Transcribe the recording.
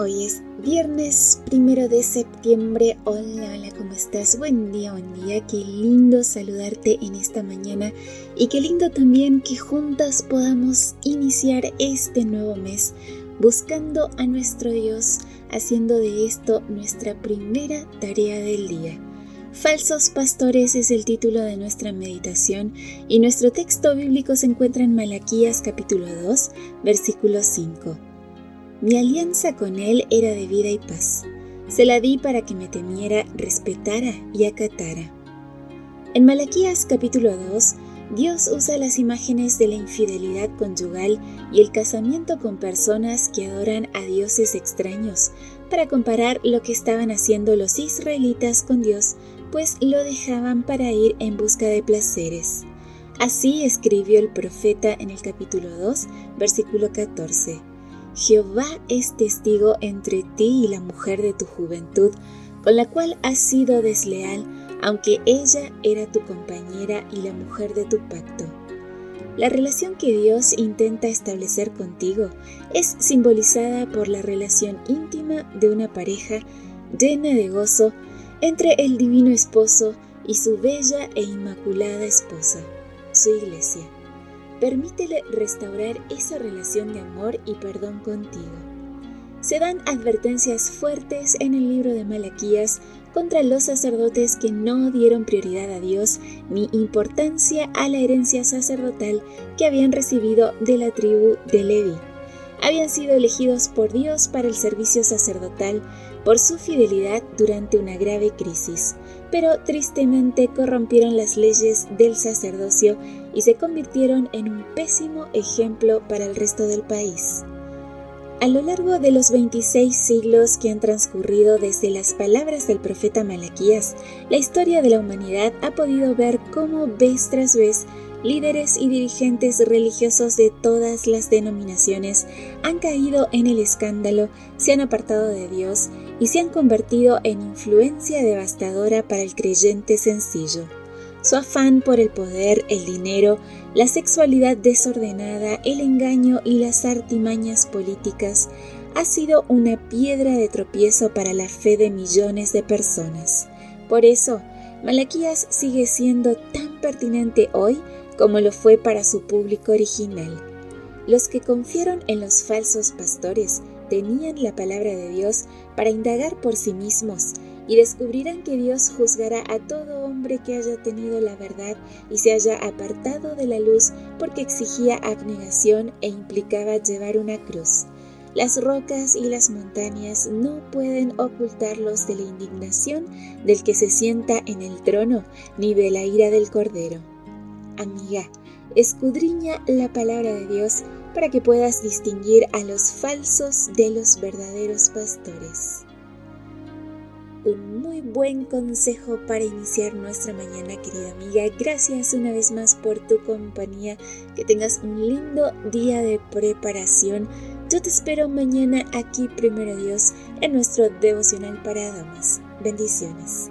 Hoy es viernes primero de septiembre. Hola, hola, ¿cómo estás? Buen día, buen día. Qué lindo saludarte en esta mañana y qué lindo también que juntas podamos iniciar este nuevo mes buscando a nuestro Dios, haciendo de esto nuestra primera tarea del día. Falsos pastores es el título de nuestra meditación y nuestro texto bíblico se encuentra en Malaquías capítulo 2, versículo 5. Mi alianza con él era de vida y paz. Se la di para que me temiera, respetara y acatara. En Malaquías capítulo 2, Dios usa las imágenes de la infidelidad conyugal y el casamiento con personas que adoran a dioses extraños para comparar lo que estaban haciendo los israelitas con Dios, pues lo dejaban para ir en busca de placeres. Así escribió el profeta en el capítulo 2, versículo 14. Jehová es testigo entre ti y la mujer de tu juventud, con la cual has sido desleal, aunque ella era tu compañera y la mujer de tu pacto. La relación que Dios intenta establecer contigo es simbolizada por la relación íntima de una pareja llena de gozo entre el divino esposo y su bella e inmaculada esposa, su iglesia. Permítele restaurar esa relación de amor y perdón contigo. Se dan advertencias fuertes en el libro de Malaquías contra los sacerdotes que no dieron prioridad a Dios ni importancia a la herencia sacerdotal que habían recibido de la tribu de Levi. Habían sido elegidos por Dios para el servicio sacerdotal por su fidelidad durante una grave crisis, pero tristemente corrompieron las leyes del sacerdocio y se convirtieron en un pésimo ejemplo para el resto del país. A lo largo de los 26 siglos que han transcurrido desde las palabras del profeta Malaquías, la historia de la humanidad ha podido ver cómo vez tras vez líderes y dirigentes religiosos de todas las denominaciones han caído en el escándalo, se han apartado de Dios y se han convertido en influencia devastadora para el creyente sencillo. Su afán por el poder, el dinero, la sexualidad desordenada, el engaño y las artimañas políticas ha sido una piedra de tropiezo para la fe de millones de personas. Por eso, Malaquías sigue siendo tan pertinente hoy como lo fue para su público original. Los que confiaron en los falsos pastores tenían la palabra de Dios para indagar por sí mismos y descubrirán que Dios juzgará a todo hombre que haya tenido la verdad y se haya apartado de la luz porque exigía abnegación e implicaba llevar una cruz. Las rocas y las montañas no pueden ocultarlos de la indignación del que se sienta en el trono, ni de la ira del Cordero. Amiga, escudriña la palabra de Dios para que puedas distinguir a los falsos de los verdaderos pastores un muy buen consejo para iniciar nuestra mañana, querida amiga. Gracias una vez más por tu compañía. Que tengas un lindo día de preparación. Yo te espero mañana aquí, primero Dios, en nuestro devocional para damas. Bendiciones.